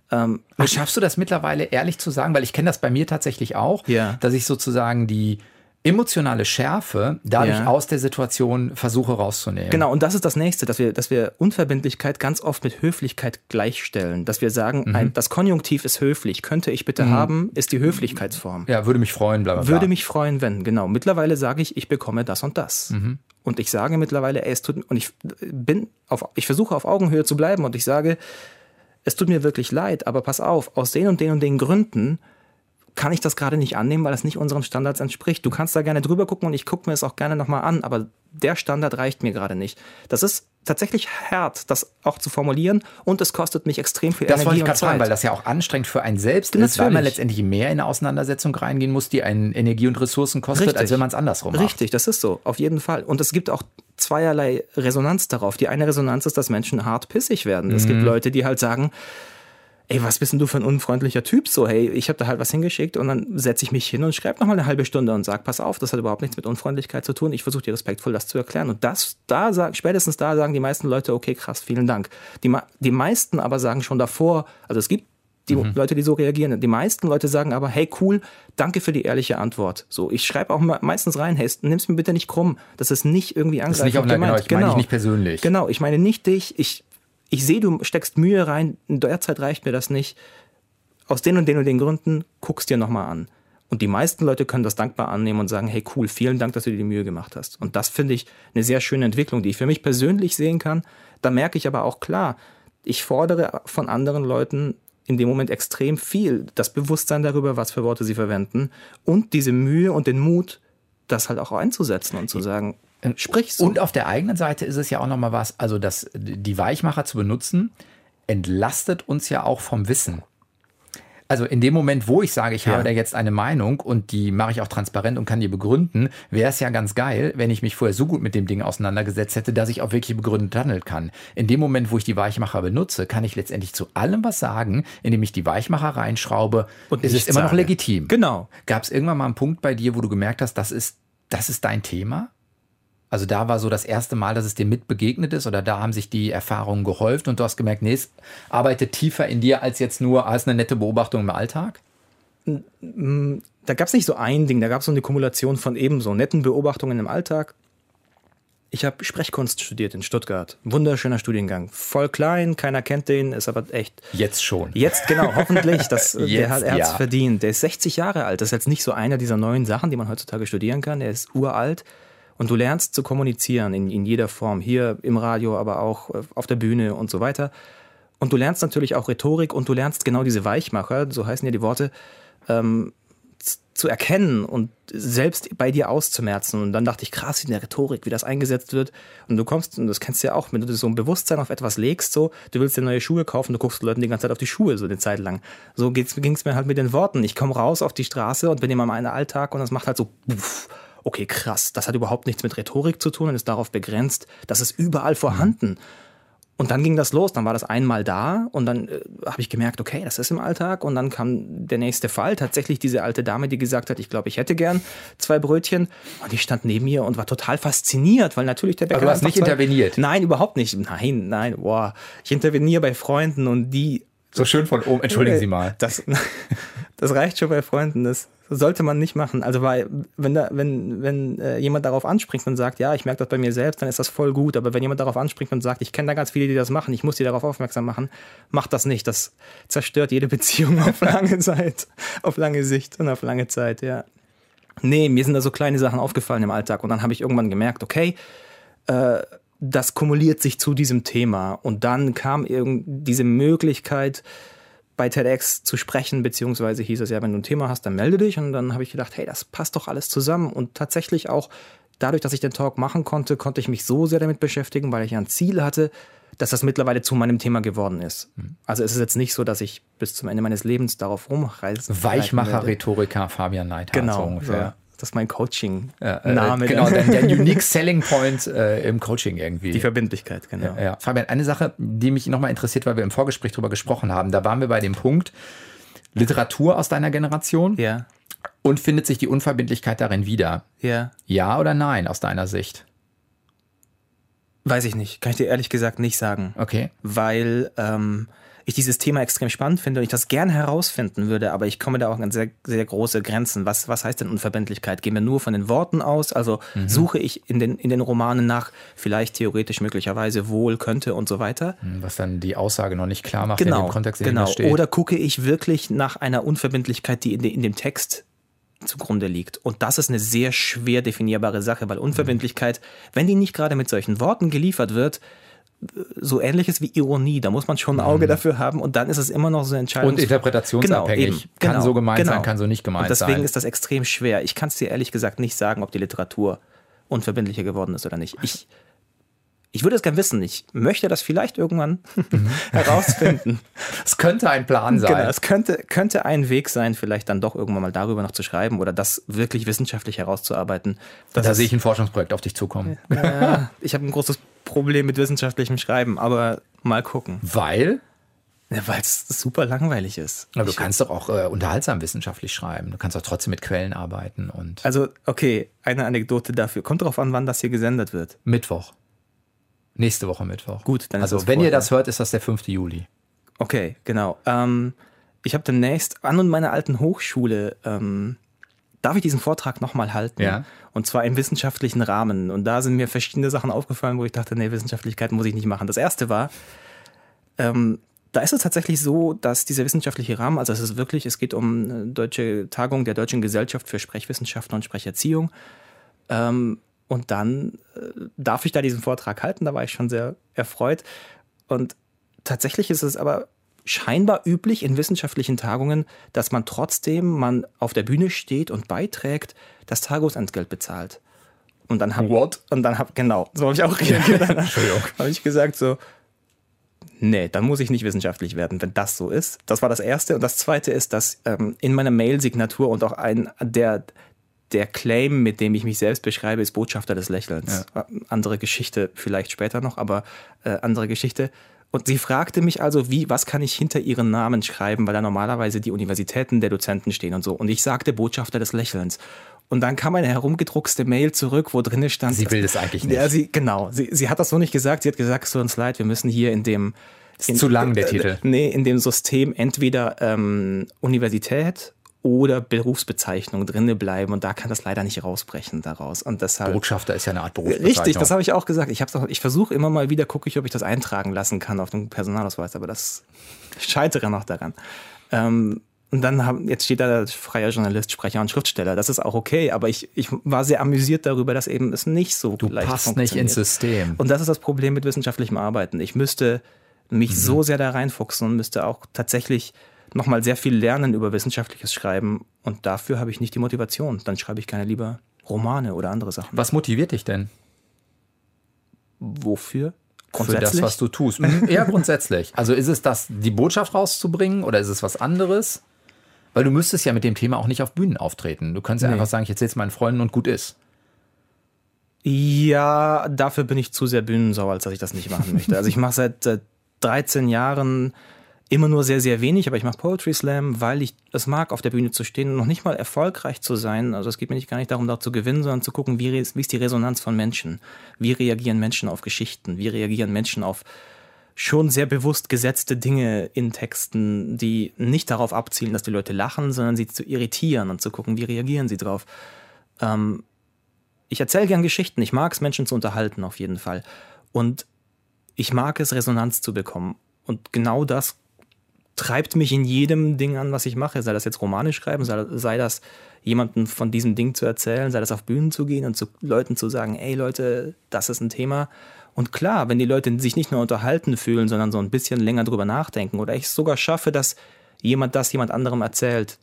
Speaker 2: Aber schaffst du das mittlerweile ehrlich zu sagen? Weil ich kenne das bei mir tatsächlich auch,
Speaker 3: Ja.
Speaker 2: dass ich sozusagen die emotionale Schärfe dadurch
Speaker 3: Ja.
Speaker 2: aus der Situation versuche rauszunehmen.
Speaker 3: Genau, und das ist das Nächste, dass wir, dass wir Unverbindlichkeit ganz oft mit Höflichkeit gleichstellen. Dass wir sagen,
Speaker 2: Mhm.
Speaker 3: ein, das Konjunktiv ist höflich, könnte ich bitte haben, ist die Höflichkeitsform.
Speaker 2: Ja, würde mich freuen, bla bla bla.
Speaker 3: Würde mich freuen, wenn, genau. Mittlerweile sage ich, ich bekomme das und das.
Speaker 2: Mhm.
Speaker 3: Und ich sage mittlerweile, ey, es tut und ich bin auf, ich versuche auf Augenhöhe zu bleiben und ich sage, es tut mir wirklich leid, aber pass auf, aus den und den und den Gründen kann ich das gerade nicht annehmen, weil es nicht unseren Standards entspricht. Du kannst da gerne drüber gucken und ich gucke mir es auch gerne nochmal an, aber der Standard reicht mir gerade nicht. Das ist tatsächlich hart, das auch zu formulieren und es kostet mich extrem viel
Speaker 2: Das wollte
Speaker 3: Energie
Speaker 2: ich
Speaker 3: und
Speaker 2: gerade
Speaker 3: Zeit.
Speaker 2: fragen, weil das ja auch anstrengend für einen selbst ist, weil man
Speaker 3: Natürlich.
Speaker 2: letztendlich mehr in eine Auseinandersetzung reingehen muss, die einen Energie und Ressourcen kostet,
Speaker 3: Richtig.
Speaker 2: als wenn man es andersrum macht.
Speaker 3: Richtig, das ist so, auf jeden Fall. Und es gibt auch zweierlei Resonanz darauf. Die eine Resonanz ist, dass Menschen hart pissig werden. Es
Speaker 2: Mhm.
Speaker 3: gibt Leute, die halt sagen, ey, was bist denn du für ein unfreundlicher Typ? So, hey, ich habe da halt was hingeschickt und dann setze ich mich hin und schreibe nochmal eine halbe Stunde und sage, pass auf, das hat überhaupt nichts mit Unfreundlichkeit zu tun. Ich versuche dir respektvoll das zu erklären. Und das, da sagen, spätestens da sagen die meisten Leute, okay, krass, vielen Dank. Die, die meisten aber sagen schon davor, also es gibt die Leute, die so reagieren. Die meisten Leute sagen aber, hey, cool, danke für die ehrliche Antwort. So, ich schreibe auch me- meistens rein, hey, nimm's mir bitte nicht krumm. Das ist nicht irgendwie
Speaker 2: Das
Speaker 3: angreifend
Speaker 2: ist nicht auf genau, ich meine dich nicht persönlich.
Speaker 3: Genau, ich meine nicht dich. Ich, ich sehe, du steckst Mühe rein. Derzeit reicht mir das nicht. Aus den und den und den Gründen guck's dir nochmal an. Und die meisten Leute können das dankbar annehmen und sagen, hey cool, vielen Dank, dass du dir die Mühe gemacht hast. Und das finde ich eine sehr schöne Entwicklung, die ich für mich persönlich sehen kann. Da merke ich aber auch klar, ich fordere von anderen Leuten in dem Moment extrem viel. Das Bewusstsein darüber, was für Worte sie verwenden und diese Mühe und den Mut, das halt auch einzusetzen und zu sagen, sprich so.
Speaker 2: Und auf der eigenen Seite ist es ja auch nochmal was, also das, die Weichmacher zu benutzen, entlastet uns ja auch vom Wissen. also in dem Moment, wo ich sage, ich
Speaker 3: Ja.
Speaker 2: habe da jetzt eine Meinung und die mache ich auch transparent und kann die begründen, wäre es ja ganz geil, wenn ich mich vorher so gut mit dem Ding auseinandergesetzt hätte, dass ich auch wirklich begründet handeln kann. In dem Moment, wo ich die Weichmacher benutze, kann ich letztendlich zu allem was sagen, indem ich die Weichmacher reinschraube
Speaker 3: Und
Speaker 2: ist es
Speaker 3: nichts
Speaker 2: immer noch legitim.
Speaker 3: Genau.
Speaker 2: Gab es irgendwann mal einen Punkt bei dir, wo du gemerkt hast, das ist, das ist dein Thema? Also da war so das erste Mal, dass es dir mit begegnet ist oder da haben sich die Erfahrungen gehäuft und du hast gemerkt, nee, es arbeitet tiefer in dir als jetzt nur als eine nette Beobachtung im Alltag?
Speaker 3: da gab es nicht so ein Ding, da gab es so eine Kumulation von ebenso netten Beobachtungen im Alltag. Ich habe Sprechkunst studiert in Stuttgart. Wunderschöner Studiengang. Voll klein, keiner kennt den, ist aber echt.
Speaker 2: Jetzt schon.
Speaker 3: Jetzt, genau, hoffentlich. Das, der
Speaker 2: Jetzt,
Speaker 3: hat, er hat's
Speaker 2: ja.
Speaker 3: verdient. Der ist 60 Jahre alt. Das ist jetzt nicht so einer dieser neuen Sachen, die man heutzutage studieren kann. Der ist uralt. Und du lernst zu kommunizieren in, in jeder Form. Hier im Radio, aber auch äh, auf der Bühne und so weiter. Und du lernst natürlich auch Rhetorik und du lernst genau diese Weichmacher, so heißen ja die Worte, ähm, zu erkennen und selbst bei dir auszumerzen. Und dann dachte ich, krass, in der Rhetorik, wie das eingesetzt wird. Und du kommst, und das kennst du ja auch, wenn du so ein Bewusstsein auf etwas legst, so, du willst dir neue Schuhe kaufen, du guckst Leuten die ganze Zeit auf die Schuhe, so eine Zeit lang. So ging es mir halt mit den Worten. Ich komme raus auf die Straße und bin in meinem Alltag und das macht halt so, uff, okay, krass, das hat überhaupt nichts mit Rhetorik zu tun und ist darauf begrenzt, das ist überall vorhanden. Und dann ging das los, dann war das einmal da und dann äh, habe ich gemerkt, okay, das ist im Alltag und dann kam der nächste Fall, tatsächlich diese alte Dame, die gesagt hat, ich glaube, ich hätte gern zwei Brötchen und ich stand neben mir und war total fasziniert, weil natürlich der Bäcker
Speaker 2: Aber du hast nicht
Speaker 3: zwei-
Speaker 2: interveniert?
Speaker 3: Nein, überhaupt nicht. Nein, nein, boah. Ich interveniere bei Freunden und die
Speaker 2: So schön von oben. Entschuldigen Sie mal.
Speaker 3: das, das reicht schon bei Freunden. Das sollte man nicht machen. Also weil, wenn da, wenn, wenn äh, jemand darauf anspringt und sagt, ja, ich merke das bei mir selbst, dann ist das voll gut. Aber wenn jemand darauf anspringt und sagt, ich kenne da ganz viele, die das machen, ich muss die darauf aufmerksam machen, macht das nicht. Das zerstört jede Beziehung auf lange Zeit, auf lange Sicht und auf lange Zeit, ja. Nee, mir sind da so kleine Sachen aufgefallen im Alltag und dann habe ich irgendwann gemerkt, okay, äh, das kumuliert sich zu diesem Thema und dann kam irgend diese Möglichkeit, bei TEDx zu sprechen, beziehungsweise hieß es ja, wenn du ein Thema hast, dann melde dich. Und dann habe ich gedacht, hey, das passt doch alles zusammen. Und tatsächlich auch dadurch, dass ich den Talk machen konnte, konnte ich mich so sehr damit beschäftigen, weil ich ja ein Ziel hatte, dass das mittlerweile zu meinem Thema geworden ist. Also es ist jetzt nicht so, dass ich bis zum Ende meines Lebens darauf rumreise.
Speaker 2: Weichmacher, Rhetoriker, Fabian Neidhardt. so
Speaker 3: Genau,
Speaker 2: ungefähr.
Speaker 3: ja. Das ist mein Coaching-Name.
Speaker 2: äh, genau, dein, dein Unique Selling Point äh, im Coaching irgendwie.
Speaker 3: Die Verbindlichkeit, genau.
Speaker 2: Ja, ja. Fabian, eine Sache, die mich nochmal interessiert, weil wir im Vorgespräch drüber gesprochen haben, da waren wir bei dem Punkt Literatur aus deiner Generation
Speaker 3: Ja,
Speaker 2: und findet sich die Unverbindlichkeit darin wieder?
Speaker 3: ja.
Speaker 2: Ja oder nein aus deiner Sicht?
Speaker 3: Weiß ich nicht. Kann ich dir ehrlich gesagt nicht sagen.
Speaker 2: Okay.
Speaker 3: weil ähm, ich dieses Thema extrem spannend finde und ich das gern herausfinden würde, aber ich komme da auch an sehr, sehr große Grenzen. Was, was heißt denn Unverbindlichkeit? Gehen wir nur von den Worten aus? Also suche ich in den, in den Romanen nach vielleicht theoretisch möglicherweise wohl, könnte und so weiter?
Speaker 2: Was dann die Aussage noch nicht klar macht in
Speaker 3: Genau,
Speaker 2: dem Kontext, in dem
Speaker 3: genau.
Speaker 2: das steht.
Speaker 3: Oder gucke ich wirklich nach einer Unverbindlichkeit, die in, de, in dem Text zugrunde liegt. Und das ist eine sehr schwer definierbare Sache, weil Unverbindlichkeit, wenn die nicht gerade mit solchen Worten geliefert wird, so ähnliches wie Ironie, da muss man schon ein Auge dafür haben und dann ist es immer noch so entscheidend.
Speaker 2: Mhm. Und interpretationsabhängig. Kann so gemeint sein, kann so nicht gemeint
Speaker 3: und deswegen
Speaker 2: sein.
Speaker 3: ist das extrem schwer. Ich kann es dir ehrlich gesagt nicht sagen, ob die Literatur unverbindlicher geworden ist oder nicht. Ich, ich würde es gern wissen. Ich möchte das vielleicht irgendwann herausfinden.
Speaker 2: Es könnte ein Plan sein.
Speaker 3: Genau, es könnte, könnte ein Weg sein, vielleicht dann doch irgendwann mal darüber noch zu schreiben oder das wirklich wissenschaftlich herauszuarbeiten. Das
Speaker 2: da sehe ich ein Forschungsprojekt auf dich zukommen.
Speaker 3: ja, ich habe ein großes Problem mit wissenschaftlichem Schreiben, aber mal gucken.
Speaker 2: Weil
Speaker 3: Weil es super langweilig ist.
Speaker 2: aber du kannst doch auch äh, unterhaltsam wissenschaftlich schreiben. Du kannst auch trotzdem mit Quellen arbeiten und
Speaker 3: also, okay, eine Anekdote dafür. Kommt darauf an, wann das hier gesendet wird.
Speaker 2: Mittwoch. Nächste Woche Mittwoch.
Speaker 3: Gut, dann ist
Speaker 2: Also wenn ihr
Speaker 3: vorher.
Speaker 2: das hört, ist das der 5. Juli.
Speaker 3: Okay, genau. Ähm, ich habe demnächst an und meiner alten Hochschule, ähm, darf ich diesen Vortrag nochmal halten?
Speaker 2: Ja.
Speaker 3: Und zwar im wissenschaftlichen Rahmen. Und da sind mir verschiedene Sachen aufgefallen, wo ich dachte, nee, Wissenschaftlichkeit muss ich nicht machen. Das erste war, ähm, da ist es tatsächlich so, dass dieser wissenschaftliche Rahmen, also es ist wirklich, es geht um äh, deutsche Tagung der Deutschen Gesellschaft für Sprechwissenschaften und Sprecherziehung. Ähm, und dann äh, darf ich da diesen Vortrag halten, da war ich schon sehr erfreut. Und tatsächlich ist es aber scheinbar üblich in wissenschaftlichen Tagungen, dass man trotzdem man auf der Bühne steht und beiträgt, das Tagungsentgelt bezahlt. Und dann hab,
Speaker 2: What?
Speaker 3: Und dann hab, genau, so habe ich auch reagiert. Habe ich gesagt so, nee, dann muss ich nicht wissenschaftlich werden, wenn das so ist. Das war das Erste. Und das Zweite ist, dass ähm, in meiner Mail-Signatur und auch ein, der, der Claim, mit dem ich mich selbst beschreibe, ist Botschafter des Lächelns. Ja. Andere Geschichte vielleicht später noch, aber äh, andere Geschichte. Und sie fragte mich also, wie, was kann ich hinter ihren Namen schreiben, weil da normalerweise die Universitäten der Dozenten stehen und so. Und ich sagte Botschafter des Lächelns. Und dann kam eine herumgedruckste Mail zurück, wo drin stand.
Speaker 2: Sie will das eigentlich nicht.
Speaker 3: Ja, sie, genau. Sie, sie hat das so nicht gesagt. Sie hat gesagt, so ein Slide, wir müssen hier in dem.
Speaker 2: Ist in, zu lang, der äh, Titel.
Speaker 3: Nee, in dem System entweder ähm, Universität oder Berufsbezeichnung drinne bleiben und da kann das leider nicht rausbrechen daraus und deshalb
Speaker 2: Botschafter ist ja eine Art Berufsbezeichnung.
Speaker 3: Richtig, das habe ich auch gesagt. Ich ich versuche immer mal wieder gucke ich, ob ich das eintragen lassen kann auf dem Personalausweis, aber das scheitere noch daran. Ähm, und dann haben, jetzt steht da freier Journalist, Sprecher und Schriftsteller. Das ist auch okay, aber ich, ich war sehr amüsiert darüber, dass eben es nicht so
Speaker 2: du leicht passt nicht ins System.
Speaker 3: Und das ist das Problem mit wissenschaftlichem Arbeiten. Ich müsste mich mhm. so sehr da reinfuchsen und müsste auch tatsächlich nochmal sehr viel lernen über wissenschaftliches Schreiben. Und dafür habe ich nicht die Motivation. Dann schreibe ich gerne lieber Romane oder andere Sachen.
Speaker 2: Was motiviert dich denn?
Speaker 3: Wofür?
Speaker 2: Für das, was du tust. Eher grundsätzlich. Also ist es das, die Botschaft rauszubringen oder ist es was anderes? Weil du müsstest ja mit dem Thema auch nicht auf Bühnen auftreten. Du kannst ja nee. einfach sagen, ich erzähle es meinen Freunden und gut ist.
Speaker 3: Ja, dafür bin ich zu sehr bühnensau, als dass ich das nicht machen möchte. Also ich mache seit, seit 13 Jahren immer nur sehr, sehr wenig, aber ich mache Poetry Slam, weil ich es mag, auf der Bühne zu stehen und noch nicht mal erfolgreich zu sein. Also es geht mir nicht gar nicht darum, da zu gewinnen, sondern zu gucken, wie, wie ist die Resonanz von Menschen? Wie reagieren Menschen auf Geschichten? Wie reagieren Menschen auf schon sehr bewusst gesetzte Dinge in Texten, die nicht darauf abzielen, dass die Leute lachen, sondern sie zu irritieren und zu gucken, wie reagieren sie drauf. Ähm, ich erzähle gern Geschichten, ich mag es, Menschen zu unterhalten, auf jeden Fall. Und ich mag es, Resonanz zu bekommen. Und genau das treibt mich in jedem Ding an, was ich mache. Sei das jetzt Romane schreiben, sei, sei das jemanden von diesem Ding zu erzählen, sei das auf Bühnen zu gehen und zu Leuten zu sagen, ey Leute, das ist ein Thema, und klar, wenn die Leute sich nicht nur unterhalten fühlen, sondern so ein bisschen länger drüber nachdenken oder ich sogar schaffe, dass jemand das jemand anderem erzählt,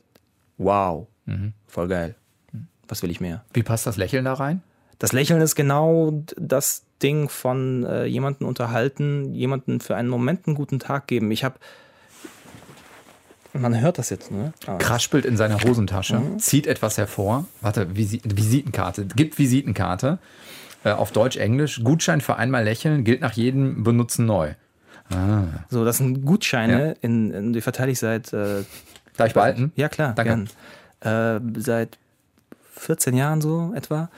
Speaker 3: wow, mhm. voll geil. Was will ich mehr?
Speaker 2: Wie passt das Lächeln da rein?
Speaker 3: Das Lächeln ist genau das Ding von äh, jemanden unterhalten, jemanden für einen Moment einen guten Tag geben. Ich habe man hört das jetzt, ne?
Speaker 2: Ah. Kraspelt in seiner Hosentasche, mhm. zieht etwas hervor. Warte, Visitenkarte, gibt Visitenkarte äh, auf Deutsch, Englisch. Gutschein für einmal lächeln gilt nach jedem Benutzen neu.
Speaker 3: Ah. So, das sind Gutscheine, ja. in, in, die verteile ich seit. Äh,
Speaker 2: Darf ich behalten?
Speaker 3: Ja, klar. Danke. Äh, seit 14 Jahren so etwa.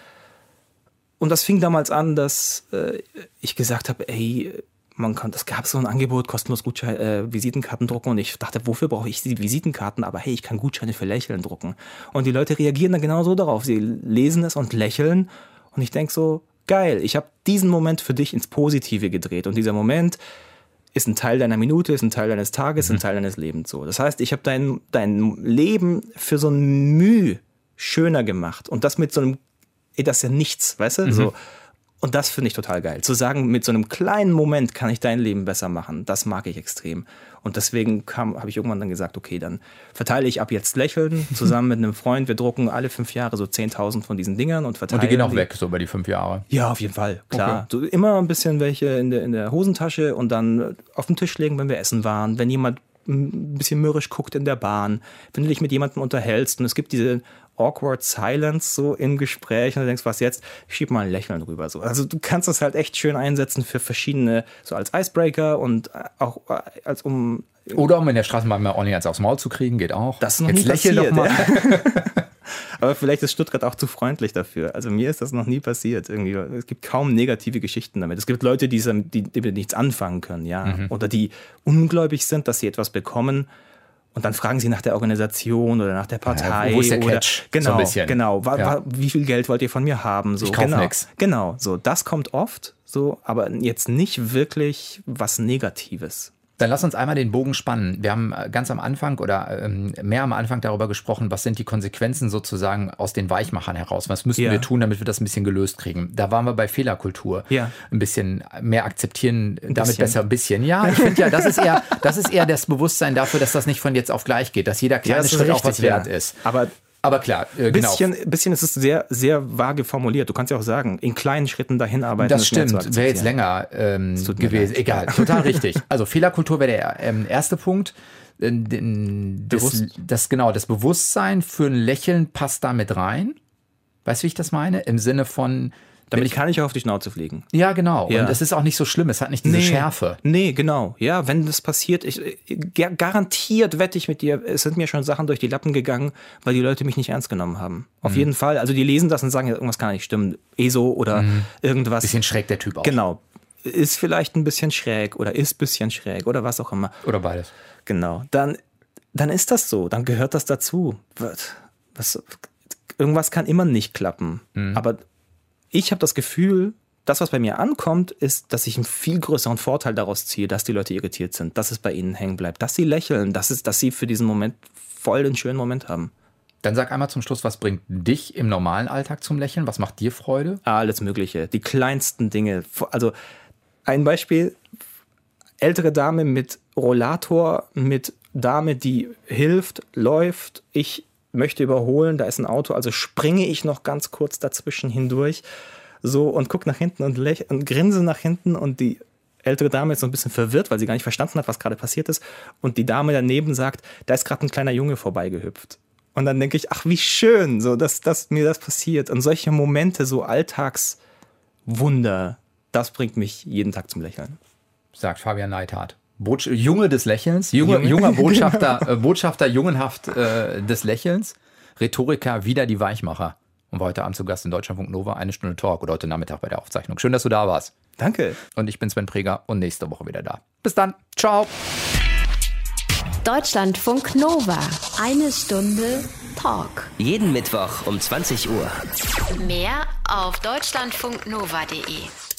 Speaker 3: Und das fing damals an, dass äh, ich gesagt habe, ey, man kann, das gab so ein Angebot, kostenlos Gutschein, äh, Visitenkarten drucken und ich dachte, wofür brauche ich die Visitenkarten? Aber hey, ich kann Gutscheine für Lächeln drucken. Und die Leute reagieren dann genau so darauf. Sie lesen es und lächeln und ich denke so, geil, ich habe diesen Moment für dich ins Positive gedreht und dieser Moment ist ein Teil deiner Minute, ist ein Teil deines Tages, mhm. ein Teil deines Lebens so. Das heißt, ich habe dein, dein Leben für so ein Mühe schöner gemacht und das mit so einem, ey, das ist ja nichts, weißt du, mhm. so und das finde ich total geil. Zu sagen, mit so einem kleinen Moment kann ich dein Leben besser machen, das mag ich extrem. Und deswegen habe ich irgendwann dann gesagt, okay, dann verteile ich ab jetzt Lächeln zusammen mit einem Freund. Wir drucken alle fünf Jahre so 10.000 von diesen Dingern und verteilen.
Speaker 2: Und die gehen auch weg, so über die fünf Jahre?
Speaker 3: Ja, auf jeden Fall, klar. Okay. So immer ein bisschen welche in der, in der Hosentasche und dann auf den Tisch legen, wenn wir essen waren. Wenn jemand ein bisschen mürrisch guckt in der Bahn, wenn du dich mit jemandem unterhältst und es gibt diese awkward silence so im Gespräch und du denkst, was jetzt? Schieb mal ein Lächeln drüber so. Also du kannst das halt echt schön einsetzen für verschiedene, so als Icebreaker und auch äh, als um
Speaker 2: oder um in der Straßenbahn mal ordentlich aufs Maul zu kriegen, geht auch.
Speaker 3: Das ist noch Jetzt lächel doch mal. Aber vielleicht ist Stuttgart auch zu freundlich dafür. Also mir ist das noch nie passiert. Irgendwie. Es gibt kaum negative Geschichten damit. Es gibt Leute, die, die, die nichts anfangen können, ja. Mhm. Oder die ungläubig sind, dass sie etwas bekommen und dann fragen sie nach der Organisation oder nach der Partei.
Speaker 2: Ja, wo ist der
Speaker 3: oder,
Speaker 2: Catch?
Speaker 3: Genau, so genau. Wa, ja. wie viel Geld wollt ihr von mir haben? So,
Speaker 2: ich kauf
Speaker 3: genau,
Speaker 2: nix.
Speaker 3: Genau, so. Das kommt oft, so, aber jetzt nicht wirklich was Negatives.
Speaker 2: Dann lass uns einmal den Bogen spannen. Wir haben äh, ganz am Anfang oder ähm, mehr am Anfang darüber gesprochen, was sind die Konsequenzen sozusagen aus den Weichmachern heraus? Was müssen ja. wir tun, damit wir das ein bisschen gelöst kriegen? Da waren wir bei Fehlerkultur.
Speaker 3: Ja.
Speaker 2: Ein bisschen mehr akzeptieren, ein damit bisschen. besser ein bisschen. Ja, ich finde ja, das ist eher, das ist eher das Bewusstsein dafür, dass das nicht von jetzt auf gleich geht, dass jeder kleine ja, Schritt richtig, auch was wert ist.
Speaker 3: Aber
Speaker 2: Aber klar, äh, genau.
Speaker 3: Bisschen, bisschen ist es sehr, sehr vage formuliert. Du kannst ja auch sagen, in kleinen Schritten dahin arbeiten.
Speaker 2: Das stimmt, wäre jetzt länger ähm, gewesen.
Speaker 3: leid.
Speaker 2: Egal, total richtig. Also Fehlerkultur wäre der ähm, erste Punkt. Äh, Das, das genau, das Bewusstsein für ein Lächeln passt da mit rein. Weißt du, wie ich das meine? Im Sinne von,
Speaker 3: Damit kann ich auch auf die Schnauze fliegen.
Speaker 2: ja genau.
Speaker 3: Ja.
Speaker 2: Und es ist auch nicht so schlimm. Es hat nicht diese Schärfe.
Speaker 3: Nee, genau. Ja, wenn das passiert, ich, gar- garantiert wette ich mit dir, es sind mir schon Sachen durch die Lappen gegangen, weil die Leute mich nicht ernst genommen haben.
Speaker 2: Mhm.
Speaker 3: Auf jeden Fall. Also die lesen das und sagen, ja, irgendwas kann nicht stimmen. ESO oder irgendwas.
Speaker 2: Mhm. Bisschen schräg der Typ auch.
Speaker 3: Genau. Ist vielleicht ein bisschen schräg oder ist ein bisschen schräg oder was auch immer.
Speaker 2: Oder beides.
Speaker 3: Genau. Dann, dann ist das so. Dann gehört das dazu. Was, was, irgendwas kann immer nicht klappen. Aber ich habe das Gefühl, das, was bei mir ankommt, ist, dass ich einen viel größeren Vorteil daraus ziehe, dass die Leute irritiert sind, dass es bei ihnen hängen bleibt, dass sie lächeln, dass, es, dass sie für diesen Moment voll den schönen Moment haben.
Speaker 2: Dann sag einmal zum Schluss, was bringt dich im normalen Alltag zum Lächeln? Was macht dir Freude?
Speaker 3: Alles Mögliche. Die kleinsten Dinge. Also ein Beispiel, ältere Dame mit Rollator, mit Dame, die hilft, läuft. Ich möchte überholen, da ist ein Auto, also springe ich noch ganz kurz dazwischen hindurch. So und gucke nach hinten und, läch- und grinse nach hinten und die ältere Dame ist so ein bisschen verwirrt, weil sie gar nicht verstanden hat, was gerade passiert ist. Und die Dame daneben sagt, da ist gerade ein kleiner Junge vorbeigehüpft. Und dann denke ich, ach, wie schön, so, dass, dass mir das passiert. Und solche Momente, so Alltagswunder, das bringt mich jeden Tag zum Lächeln.
Speaker 2: Sagt Fabian Neithardt. Botsch Junge des Lächelns, Junge,
Speaker 3: Junge.
Speaker 2: junger Botschafter, äh, Botschafter jungenhaft äh, des Lächelns, Rhetoriker, wieder die Weichmacher. Und war heute Abend zu Gast in Deutschlandfunk Nova, eine Stunde Talk oder heute Nachmittag bei der Aufzeichnung. Schön, dass du da warst.
Speaker 3: Danke.
Speaker 2: Und ich bin Sven Preger und nächste Woche wieder da. Bis dann. Ciao.
Speaker 1: Deutschlandfunk Nova. Eine Stunde Talk.
Speaker 5: Jeden Mittwoch um 20 Uhr.
Speaker 1: Mehr auf deutschlandfunknova.de.